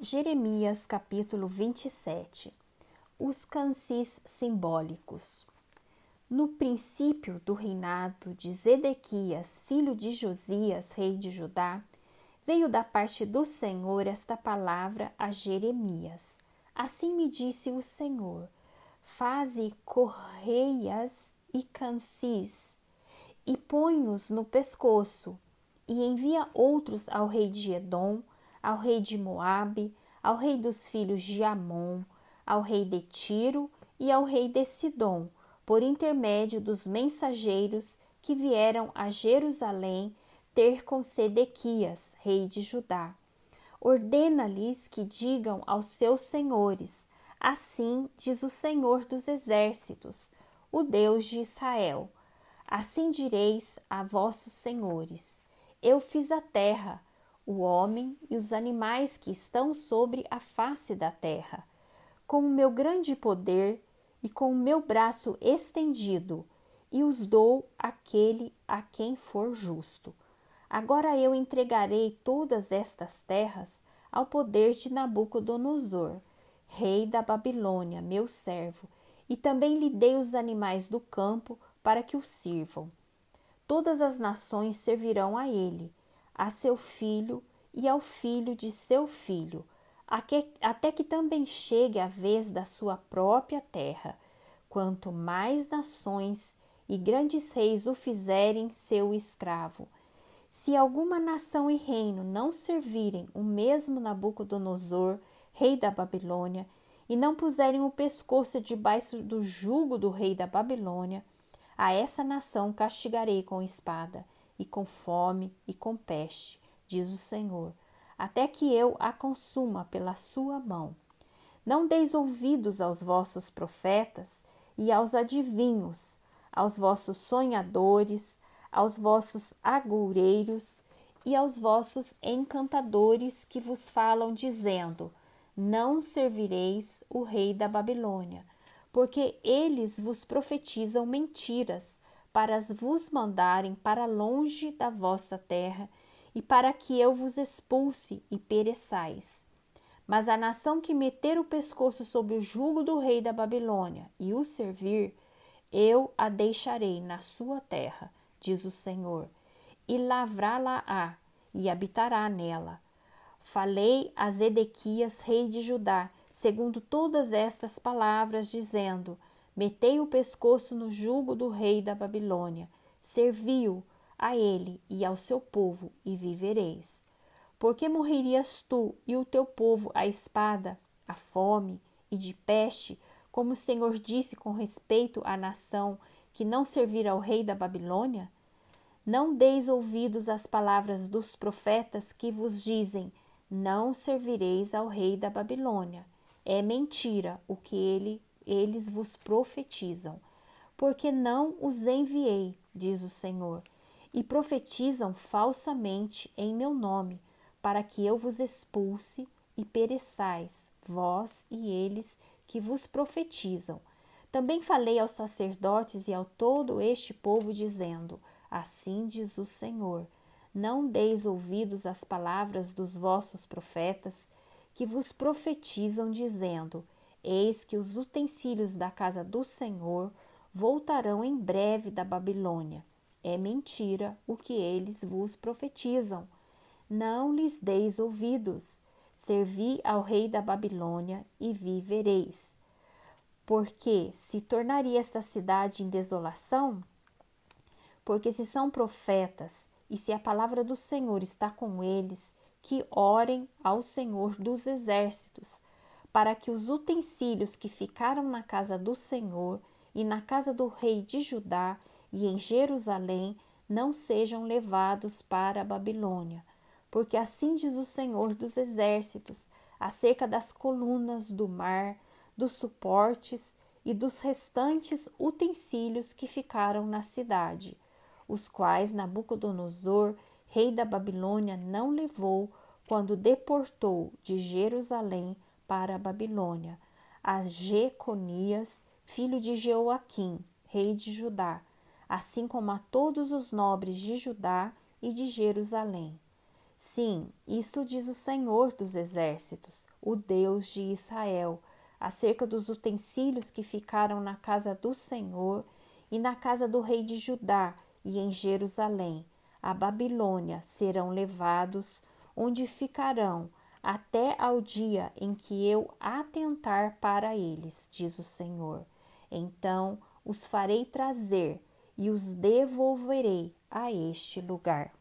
Jeremias capítulo 27 Os cansis simbólicos No princípio do reinado de Zedequias, filho de Josias, rei de Judá, veio da parte do Senhor esta palavra a Jeremias. Assim me disse o Senhor: Faze correias e cansis e põe-nos no pescoço, e envia outros ao rei de Edom ao rei de Moabe, ao rei dos filhos de Amon, ao rei de Tiro e ao rei de Sidom, por intermédio dos mensageiros que vieram a Jerusalém ter com Sedequias, rei de Judá. Ordena-lhes que digam aos seus senhores: Assim diz o Senhor dos exércitos, o Deus de Israel. Assim direis a vossos senhores: Eu fiz a terra, o homem e os animais que estão sobre a face da terra. Com o meu grande poder e com o meu braço estendido, e os dou àquele a quem for justo. Agora eu entregarei todas estas terras ao poder de Nabucodonosor, rei da Babilônia, meu servo, e também lhe dei os animais do campo para que o sirvam. Todas as nações servirão a ele, a seu filho e ao filho de seu filho, até que também chegue a vez da sua própria terra. Quanto mais nações e grandes reis o fizerem seu escravo. Se alguma nação e reino não servirem o mesmo Nabucodonosor, rei da Babilônia, e não puserem o pescoço debaixo do jugo do rei da Babilônia, a essa nação castigarei com espada e com fome e com peste, diz o Senhor, até que eu a consuma pela sua mão. Não deis ouvidos aos vossos profetas e aos adivinhos, aos vossos sonhadores, aos vossos agoureiros e aos vossos encantadores que vos falam, dizendo: Não servireis o rei da Babilônia, porque eles vos profetizam mentiras para vos mandarem para longe da vossa terra e para que eu vos expulse e pereçais. Mas a nação que meter o pescoço sobre o jugo do rei da Babilônia e o servir, eu a deixarei na sua terra, diz o Senhor, e lavrá-la-á e habitará nela. Falei a Zedequias, rei de Judá, segundo todas estas palavras, dizendo: Metei o pescoço no jugo do rei da Babilônia, serviu a ele e ao seu povo, e vivereis. Porque morrerias tu e o teu povo à espada, à fome e de peste, como o Senhor disse com respeito à nação que não servir ao rei da Babilônia? Não deis ouvidos às palavras dos profetas que vos dizem: Não servireis ao rei da Babilônia. É mentira o que ele, eles vos profetizam, porque não os enviei, diz o Senhor e profetizam falsamente em meu nome, para que eu vos expulse e pereçais, vós e eles que vos profetizam. Também falei aos sacerdotes e ao todo este povo, dizendo: Assim diz o Senhor: Não deis ouvidos às palavras dos vossos profetas, que vos profetizam, dizendo: Eis que os utensílios da casa do Senhor voltarão em breve da Babilônia é mentira o que eles vos profetizam. Não lhes deis ouvidos. Servi ao rei da Babilônia e vivereis. Porque se tornaria esta cidade em desolação? Porque se são profetas e se a palavra do Senhor está com eles, que orem ao Senhor dos exércitos, para que os utensílios que ficaram na casa do Senhor e na casa do rei de Judá e em Jerusalém não sejam levados para a Babilônia, porque assim diz o Senhor dos Exércitos acerca das colunas do mar, dos suportes e dos restantes utensílios que ficaram na cidade, os quais Nabucodonosor, rei da Babilônia, não levou quando deportou de Jerusalém para a Babilônia a Jeconias, filho de Jeoaquim, rei de Judá, assim como a todos os nobres de Judá e de Jerusalém. Sim, isto diz o Senhor dos Exércitos, o Deus de Israel, acerca dos utensílios que ficaram na casa do Senhor e na casa do rei de Judá e em Jerusalém. A Babilônia serão levados, onde ficarão até ao dia em que eu atentar para eles, diz o Senhor. Então os farei trazer e os devolverei a este lugar.